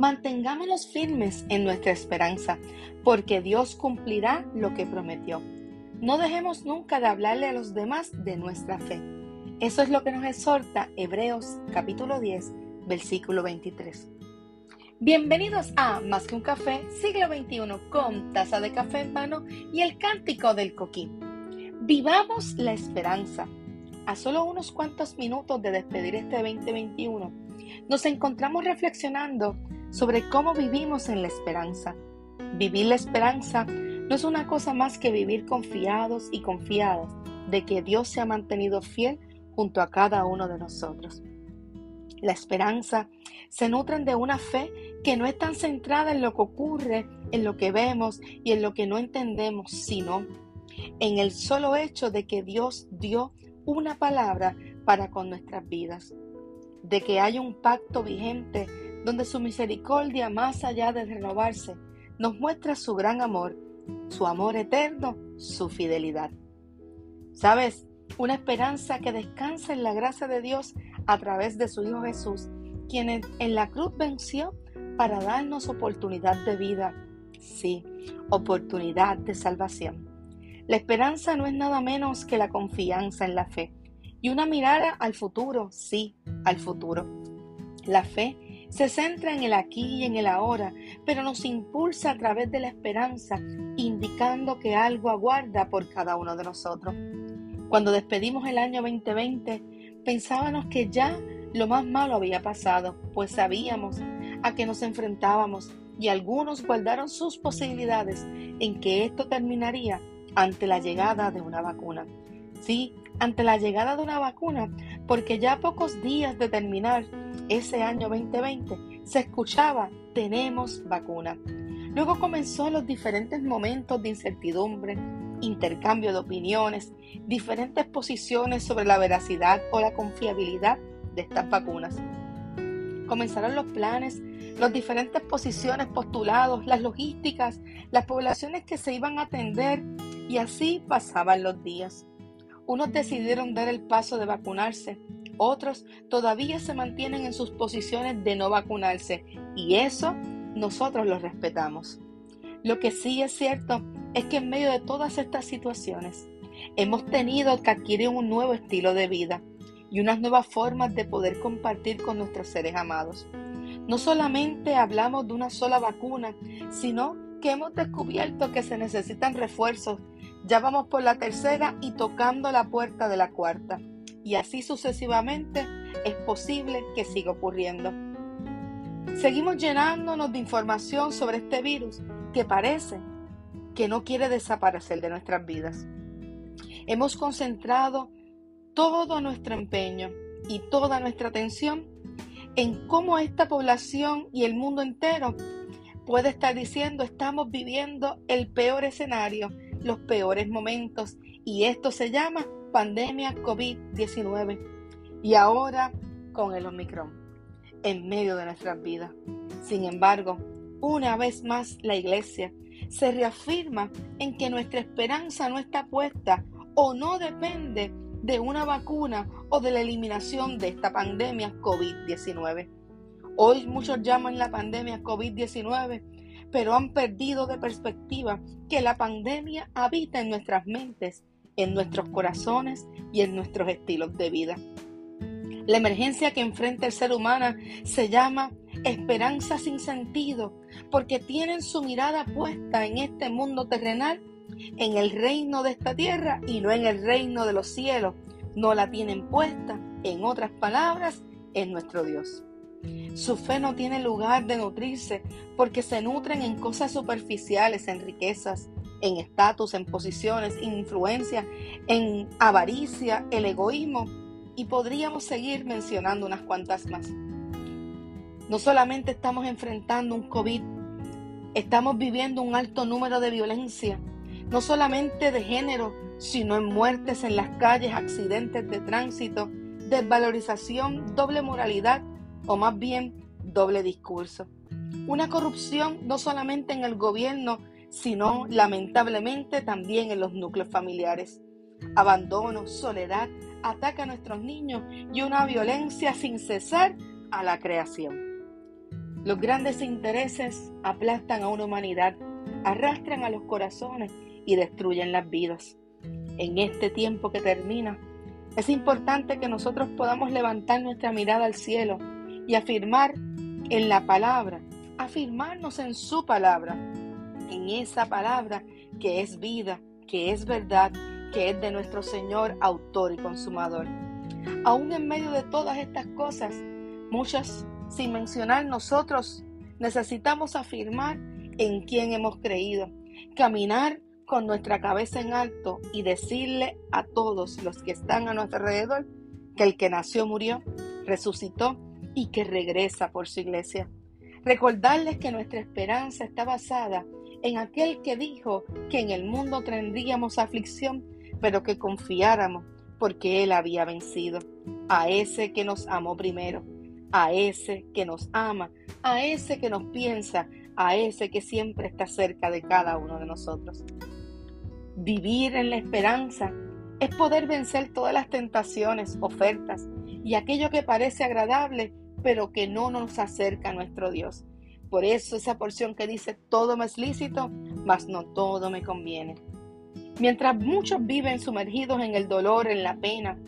Mantengámonos firmes en nuestra esperanza, porque Dios cumplirá lo que prometió. No dejemos nunca de hablarle a los demás de nuestra fe. Eso es lo que nos exhorta Hebreos capítulo 10, versículo 23. Bienvenidos a Más que un café, siglo XXI, con taza de café en mano y el cántico del coquín. Vivamos la esperanza. A solo unos cuantos minutos de despedir este 2021, nos encontramos reflexionando sobre cómo vivimos en la esperanza. Vivir la esperanza no es una cosa más que vivir confiados y confiadas de que Dios se ha mantenido fiel junto a cada uno de nosotros. La esperanza se nutren de una fe que no es tan centrada en lo que ocurre, en lo que vemos y en lo que no entendemos, sino en el solo hecho de que Dios dio una palabra para con nuestras vidas, de que hay un pacto vigente donde su misericordia, más allá de renovarse, nos muestra su gran amor, su amor eterno, su fidelidad. ¿Sabes? Una esperanza que descansa en la gracia de Dios a través de su Hijo Jesús, quien en la cruz venció para darnos oportunidad de vida. Sí, oportunidad de salvación. La esperanza no es nada menos que la confianza en la fe y una mirada al futuro, sí, al futuro. La fe se centra en el aquí y en el ahora, pero nos impulsa a través de la esperanza, indicando que algo aguarda por cada uno de nosotros. Cuando despedimos el año 2020, pensábamos que ya lo más malo había pasado, pues sabíamos a que nos enfrentábamos y algunos guardaron sus posibilidades en que esto terminaría ante la llegada de una vacuna. Sí, ante la llegada de una vacuna, porque ya a pocos días de terminar ese año 2020 se escuchaba, tenemos vacuna. Luego comenzó los diferentes momentos de incertidumbre, intercambio de opiniones, diferentes posiciones sobre la veracidad o la confiabilidad de estas vacunas. Comenzaron los planes, las diferentes posiciones postulados, las logísticas, las poblaciones que se iban a atender y así pasaban los días. Unos decidieron dar el paso de vacunarse, otros todavía se mantienen en sus posiciones de no vacunarse y eso nosotros lo respetamos. Lo que sí es cierto es que en medio de todas estas situaciones hemos tenido que adquirir un nuevo estilo de vida y unas nuevas formas de poder compartir con nuestros seres amados. No solamente hablamos de una sola vacuna, sino que hemos descubierto que se necesitan refuerzos ya vamos por la tercera y tocando la puerta de la cuarta. Y así sucesivamente es posible que siga ocurriendo. Seguimos llenándonos de información sobre este virus que parece que no quiere desaparecer de nuestras vidas. Hemos concentrado todo nuestro empeño y toda nuestra atención en cómo esta población y el mundo entero puede estar diciendo estamos viviendo el peor escenario los peores momentos y esto se llama pandemia COVID-19 y ahora con el Omicron en medio de nuestras vidas. Sin embargo, una vez más la iglesia se reafirma en que nuestra esperanza no está puesta o no depende de una vacuna o de la eliminación de esta pandemia COVID-19. Hoy muchos llaman la pandemia COVID-19 pero han perdido de perspectiva que la pandemia habita en nuestras mentes, en nuestros corazones y en nuestros estilos de vida. La emergencia que enfrenta el ser humano se llama esperanza sin sentido, porque tienen su mirada puesta en este mundo terrenal, en el reino de esta tierra y no en el reino de los cielos. No la tienen puesta, en otras palabras, en nuestro Dios. Su fe no tiene lugar de nutrirse porque se nutren en cosas superficiales, en riquezas, en estatus, en posiciones, en influencia, en avaricia, el egoísmo y podríamos seguir mencionando unas cuantas más. No solamente estamos enfrentando un COVID, estamos viviendo un alto número de violencia, no solamente de género, sino en muertes en las calles, accidentes de tránsito, desvalorización, doble moralidad o más bien doble discurso. Una corrupción no solamente en el gobierno, sino lamentablemente también en los núcleos familiares. Abandono, soledad, ataca a nuestros niños y una violencia sin cesar a la creación. Los grandes intereses aplastan a una humanidad, arrastran a los corazones y destruyen las vidas. En este tiempo que termina, es importante que nosotros podamos levantar nuestra mirada al cielo y afirmar en la palabra, afirmarnos en su palabra, en esa palabra que es vida, que es verdad, que es de nuestro Señor, autor y consumador. Aún en medio de todas estas cosas, muchas sin mencionar nosotros, necesitamos afirmar en quién hemos creído, caminar con nuestra cabeza en alto y decirle a todos los que están a nuestro alrededor que el que nació murió, resucitó y que regresa por su iglesia. Recordarles que nuestra esperanza está basada en aquel que dijo que en el mundo tendríamos aflicción, pero que confiáramos porque Él había vencido, a ese que nos amó primero, a ese que nos ama, a ese que nos piensa, a ese que siempre está cerca de cada uno de nosotros. Vivir en la esperanza es poder vencer todas las tentaciones, ofertas y aquello que parece agradable, pero que no nos acerca a nuestro Dios. Por eso esa porción que dice, todo me es lícito, mas no todo me conviene. Mientras muchos viven sumergidos en el dolor, en la pena,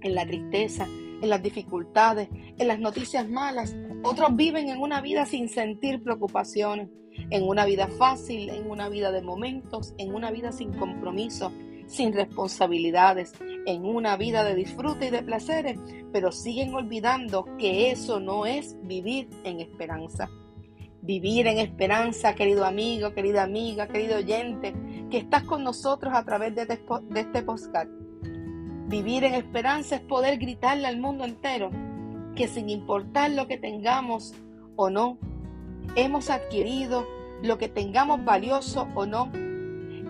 en la tristeza, en las dificultades, en las noticias malas, otros viven en una vida sin sentir preocupaciones, en una vida fácil, en una vida de momentos, en una vida sin compromiso, sin responsabilidades, en una vida de disfrute y de placeres, pero siguen olvidando que eso no es vivir en esperanza vivir en esperanza, querido amigo, querida amiga, querido oyente, que estás con nosotros a través de de este podcast. Vivir en esperanza es poder gritarle al mundo entero que sin importar lo que tengamos o no, hemos adquirido lo que tengamos valioso o no,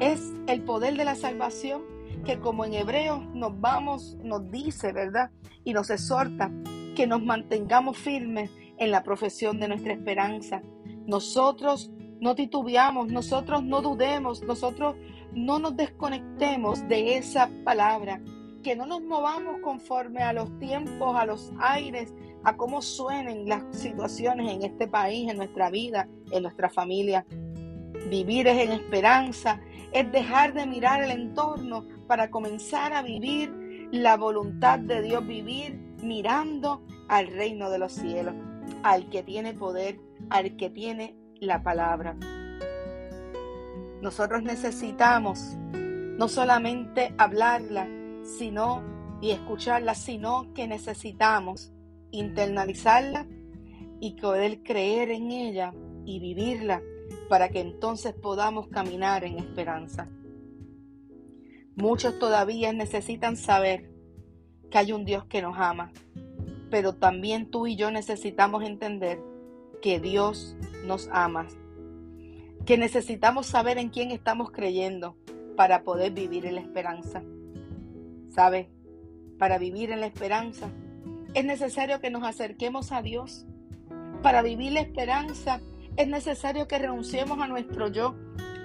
es el poder de la salvación que como en Hebreos nos vamos, nos dice, ¿verdad? Y nos exhorta que nos mantengamos firmes en la profesión de nuestra esperanza, nosotros no titubeamos, nosotros no dudemos, nosotros no nos desconectemos de esa palabra, que no nos movamos conforme a los tiempos, a los aires, a cómo suenen las situaciones en este país, en nuestra vida, en nuestra familia. Vivir es en esperanza, es dejar de mirar el entorno para comenzar a vivir la voluntad de Dios, vivir mirando al reino de los cielos, al que tiene poder, al que tiene la palabra. Nosotros necesitamos no solamente hablarla, sino y escucharla, sino que necesitamos internalizarla y poder creer en ella y vivirla para que entonces podamos caminar en esperanza. Muchos todavía necesitan saber que hay un Dios que nos ama, pero también tú y yo necesitamos entender que Dios nos ama, que necesitamos saber en quién estamos creyendo para poder vivir en la esperanza. ¿Sabe? Para vivir en la esperanza es necesario que nos acerquemos a Dios. Para vivir la esperanza es necesario que renunciemos a nuestro yo,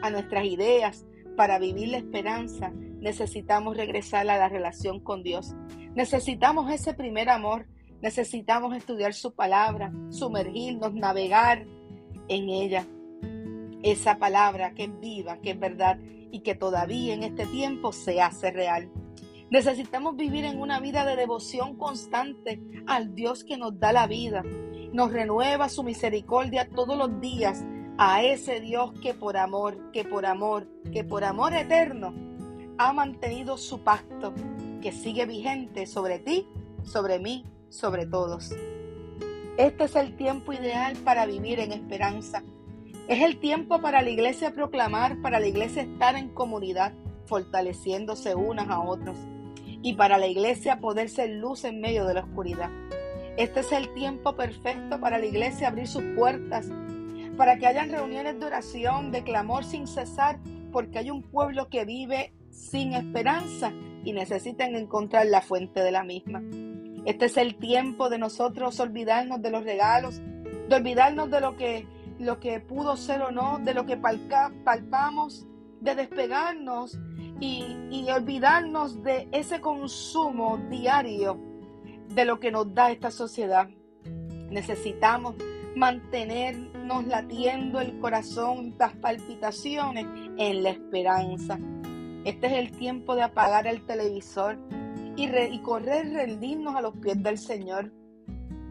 a nuestras ideas. Para vivir la esperanza necesitamos regresar a la relación con Dios. Necesitamos ese primer amor Necesitamos estudiar su palabra, sumergirnos, navegar en ella. Esa palabra que es viva, que es verdad y que todavía en este tiempo se hace real. Necesitamos vivir en una vida de devoción constante al Dios que nos da la vida. Nos renueva su misericordia todos los días a ese Dios que por amor, que por amor, que por amor eterno ha mantenido su pacto que sigue vigente sobre ti, sobre mí sobre todos. Este es el tiempo ideal para vivir en esperanza. Es el tiempo para la iglesia proclamar, para la iglesia estar en comunidad, fortaleciéndose unas a otros, y para la iglesia poder ser luz en medio de la oscuridad. Este es el tiempo perfecto para la iglesia abrir sus puertas, para que hayan reuniones de oración, de clamor sin cesar, porque hay un pueblo que vive sin esperanza y necesitan encontrar la fuente de la misma. Este es el tiempo de nosotros olvidarnos de los regalos, de olvidarnos de lo que, lo que pudo ser o no, de lo que palpamos, de despegarnos y, y olvidarnos de ese consumo diario de lo que nos da esta sociedad. Necesitamos mantenernos latiendo el corazón, las palpitaciones en la esperanza. Este es el tiempo de apagar el televisor y, y correr, rendirnos a los pies del Señor.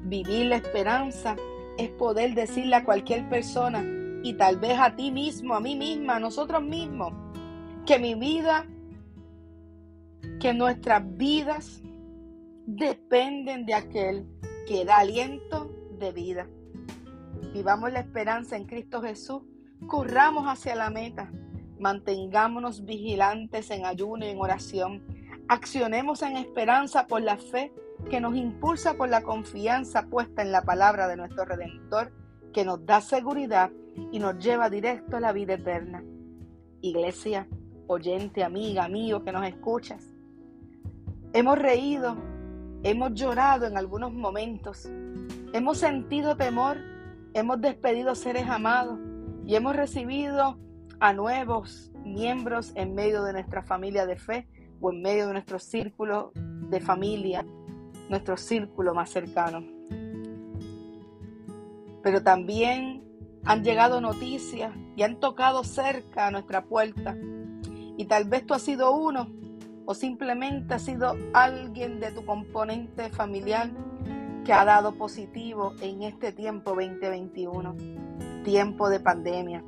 Vivir la esperanza es poder decirle a cualquier persona y tal vez a ti mismo, a mí misma, a nosotros mismos, que mi vida, que nuestras vidas dependen de aquel que da aliento de vida. Vivamos la esperanza en Cristo Jesús, corramos hacia la meta, mantengámonos vigilantes en ayuno y en oración, accionemos en esperanza por la fe que nos impulsa por la confianza puesta en la palabra de nuestro Redentor, que nos da seguridad y nos lleva directo a la vida eterna. Iglesia, oyente, amiga, amigo que nos escuchas, hemos reído, hemos llorado en algunos momentos, hemos sentido temor, hemos despedido seres amados y hemos recibido a nuevos miembros en medio de nuestra familia de fe o en medio de nuestro círculo de familia nuestro círculo más cercano. Pero también han llegado noticias y han tocado cerca a nuestra puerta. Y tal vez tú has sido uno o simplemente has sido alguien de tu componente familiar que ha dado positivo en este tiempo 2021, tiempo de pandemia.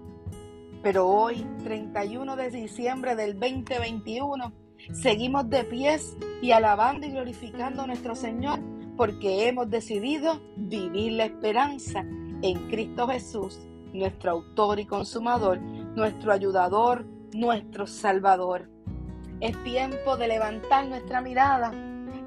Pero hoy, 31 de diciembre del 2021, Seguimos de pies y alabando y glorificando a nuestro Señor porque hemos decidido vivir la esperanza en Cristo Jesús, nuestro autor y consumador, nuestro ayudador, nuestro salvador. Es tiempo de levantar nuestra mirada.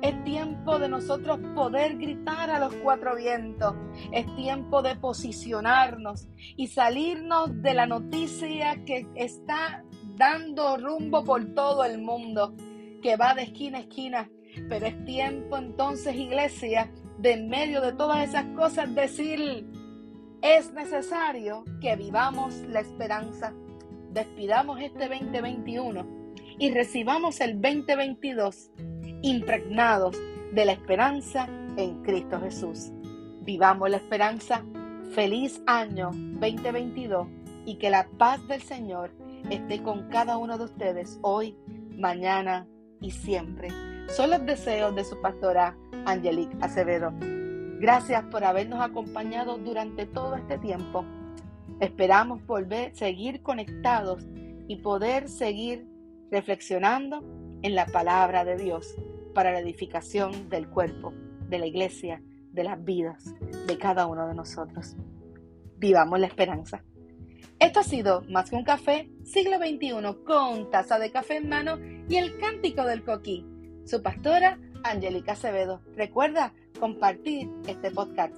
Es tiempo de nosotros poder gritar a los cuatro vientos. Es tiempo de posicionarnos y salirnos de la noticia que está dando rumbo por todo el mundo, que va de esquina a esquina. Pero es tiempo entonces, iglesia, de en medio de todas esas cosas decir, es necesario que vivamos la esperanza. Despidamos este 2021 y recibamos el 2022 impregnados de la esperanza en Cristo Jesús. Vivamos la esperanza. Feliz año 2022 y que la paz del Señor esté con cada uno de ustedes hoy, mañana y siempre. Son los deseos de su pastora Angelique Acevedo. Gracias por habernos acompañado durante todo este tiempo. Esperamos volver, seguir conectados y poder seguir reflexionando en la palabra de Dios para la edificación del cuerpo, de la iglesia, de las vidas de cada uno de nosotros. Vivamos la esperanza. Esto ha sido Más que un café, siglo XXI, con taza de café en mano y el cántico del coquí. Su pastora, Angélica Acevedo. Recuerda compartir este podcast.